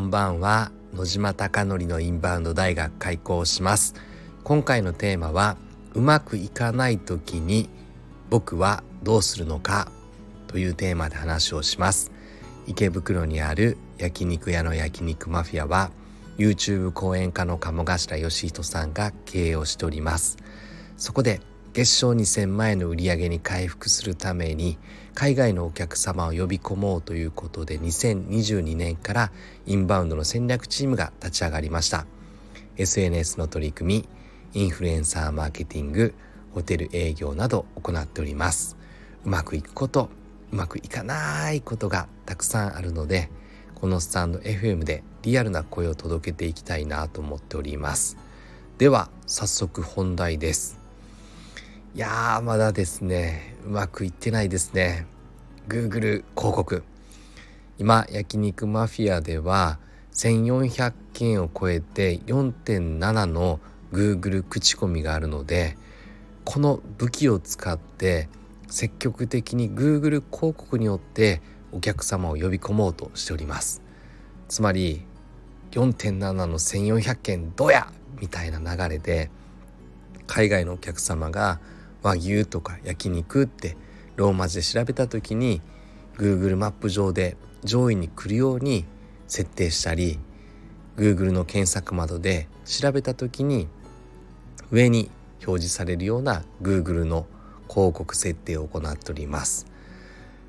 んばんは野島貴則のインバウンド大学開校します。今回のテーマはうまくいかない時に僕はどうするのかというテーマで話をします。池袋にある焼肉屋の焼肉マフィアは YouTube 講演家の鴨頭義人さんが経営をしております。そこで月賞2000万円の売り上げに回復するために海外のお客様を呼び込もうということで2022年からインバウンドの戦略チームが立ち上がりました。SNS の取り組みインフルエンサーマーケティングホテル営業など行っております。うまくいくことうまくいかないことがたくさんあるのでこのスタンド FM でリアルな声を届けていきたいなと思っております。では早速本題です。いやーまだですね。うまくいってないですね。Google 広告。今焼肉マフィアでは1400件を超えて4.7の Google 口コミがあるのでこの武器を使って積極的に Google 広告によってお客様を呼び込もうとしております。つまり4.7の1400件どやみたいな流れで海外のお客様が和牛とか焼肉ってローマ字で調べた時に Google マップ上で上位に来るように設定したり Google の検索窓で調べた時に上に表示されるような Google の広告設定を行っております。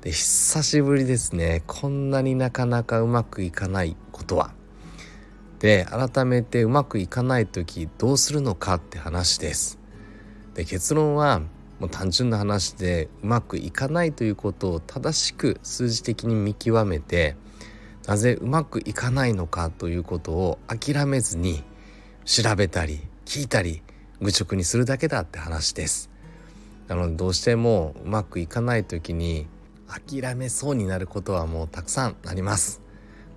で久しぶりですねこんなになかなかうまくいかないことは。で改めてうまくいかない時どうするのかって話です。で結論はもう単純な話でうまくいかないということを正しく数字的に見極めてなぜうまくいかないのかということを諦めずに調べたり聞いたり愚直にするだけだって話です。なのでどうしてもうまくいかない時に諦めそうになることはもうたくさんあります。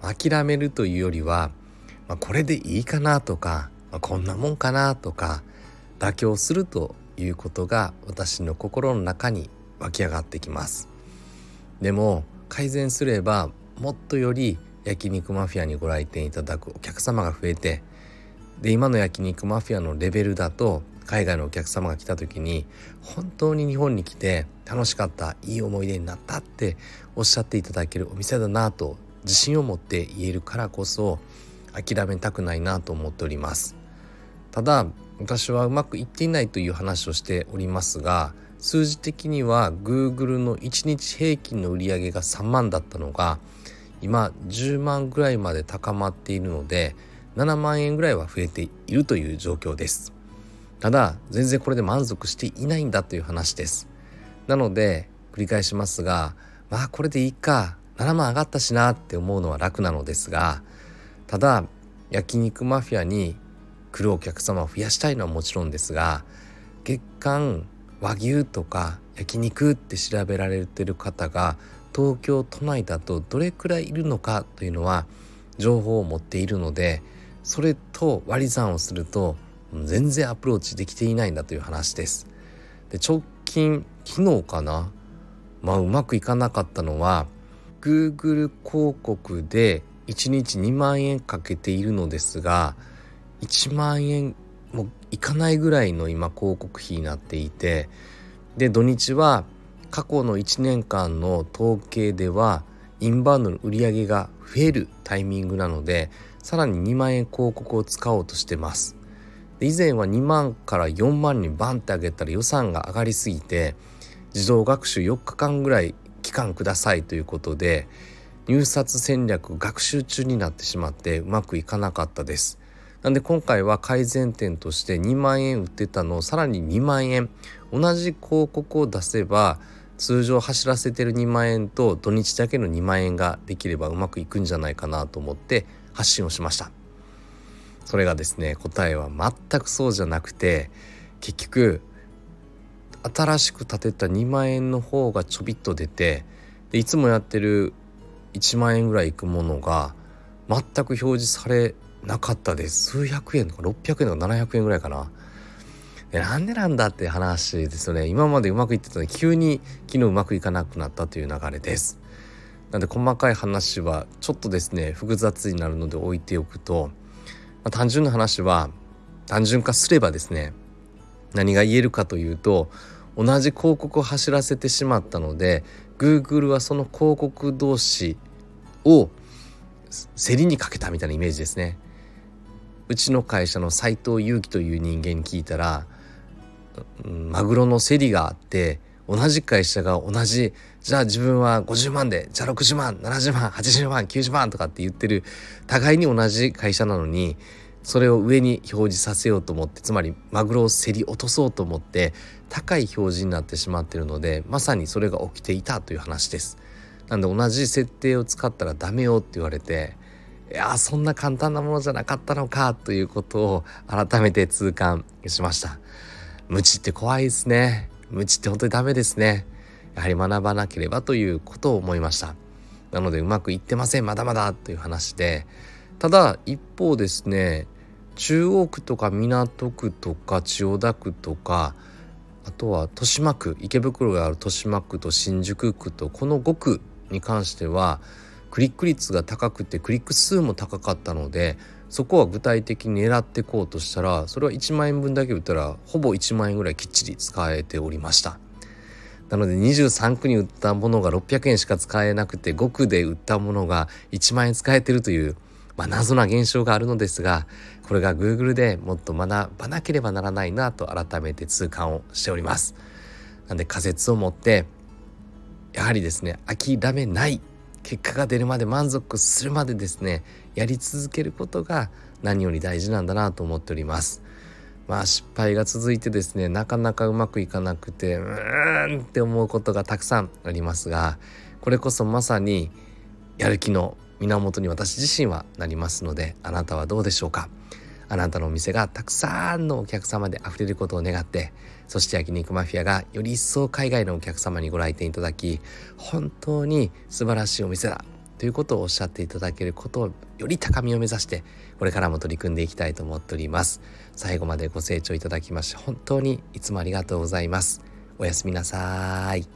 諦めるというよりは、まあ、これでいいかなとか、まあ、こんなもんかなとか妥協するということが私の心の中に湧き上がってきます。でも改善すればもっとより焼肉マフィアにご来店いただくお客様が増えてで今の焼肉マフィアのレベルだと海外のお客様が来た時に本当に日本に来て楽しかったいい思い出になったっておっしゃっていただけるお店だなと自信を持って言えるからこそ諦めたくないなと思っております。ただ私はうまくいっていないという話をしておりますが数字的には Google の1日平均の売り上げが3万だったのが今10万ぐらいまで高まっているので7万円ぐらいは増えているという状況です。ただ全然これで満足していないんだという話です。なので繰り返しますがまあこれでいいか7万上がったしなって思うのは楽なのですがただ焼肉マフィアに来るお客様を増やしたいのはもちろんですが月間和牛とか焼肉って調べられてる方が東京都内だとどれくらいいるのかというのは情報を持っているのでそれと割り算をすると全然アプローチできていないんだという話です。で直近昨日かなまあうまくいかなかったのは Google 広告で1日2万円かけているのですが1万円もいかないぐらいの今広告費になっていてで土日は過去の1年間の統計ではインバウンドの売り上げが増えるタイミングなのでさらに2万円広告を使おうとしてます。以前は2万から4万にバンって上げたら予算が上がりすぎて自動学習4日間ぐらい期間くださいということで入札戦略学習中になってしまってうまくいかなかったです。なんで今回は改善点として2万円売ってたのをさらに2万円。同じ広告を出せば通常走らせてる2万円と土日だけの2万円ができればうまくいくんじゃないかなと思って発信をしました。それがですね答えは全くそうじゃなくて結局新しく建てた2万円の方がちょびっと出てでいつもやってる1万円ぐらいいくものが全く表示されなかったです数百円とか600円とか700円ぐらいかな。でなんでなんだって話ですよね。今までうまくいってたのに急に昨日うまくいかなくなったという流れです。なんで細かい話はちょっとですね複雑になるので置いておくと、まあ、単純な話は単純化すればですね何が言えるかというと同じ広告を走らせてしまったので Google はその広告同士を競りにかけたみたいなイメージですね。うちの会社の斉藤祐樹という人間に聞いたら、マグロの競りがあって同じ会社が同じじゃあ自分は50万でじゃあ60万70万80万90万とかって言ってる互いに同じ会社なのにそれを上に表示させようと思ってつまりマグロを競り落とそうと思って高い表示になってしまってるのでまさにそれが起きていたという話です。なんで同じ設定を使ったらダメよって言われていやそんな簡単なものじゃなかったのかということを改めて痛感しました。無知って怖いですね。無知って本当にダメですね。やはり学ばなければということを思いました。なのでうまくいってませんまだまだという話でただ一方ですね中央区とか港区とか千代田区とかあとは豊島区池袋がある豊島区と新宿区とこの5区に関してはクリック率が高くてクリック数も高かったのでそこは具体的に狙っていこうとしたらそれは1万円分だけ売ったらほぼ1万円ぐらいきっちり使えておりましたなので23区に売ったものが600円しか使えなくて5区で売ったものが1万円使えてるというまあ、謎な現象があるのですがこれが Google でもっと学ばなければならないなと改めて痛感をしております。なんで仮説を持ってやはりですね諦めない結果が出るまで満足するまでですねやり続けることが何より大事なんだなと思っております。まあ失敗が続いてですねなかなかうまくいかなくてうーんって思うことがたくさんありますがこれこそまさにやる気の源に私自身はなりますのであなたはどうでしょうか？あなたのお店がたくさんのお客様で溢れることを願ってそして焼肉マフィアがより一層海外のお客様にご来店いただき本当に素晴らしいお店だということをおっしゃっていただけることをより高みを目指してこれからも取り組んでいきたいと思っております。最後までご清聴いただきまして本当にいつもありがとうございます。おやすみなさい。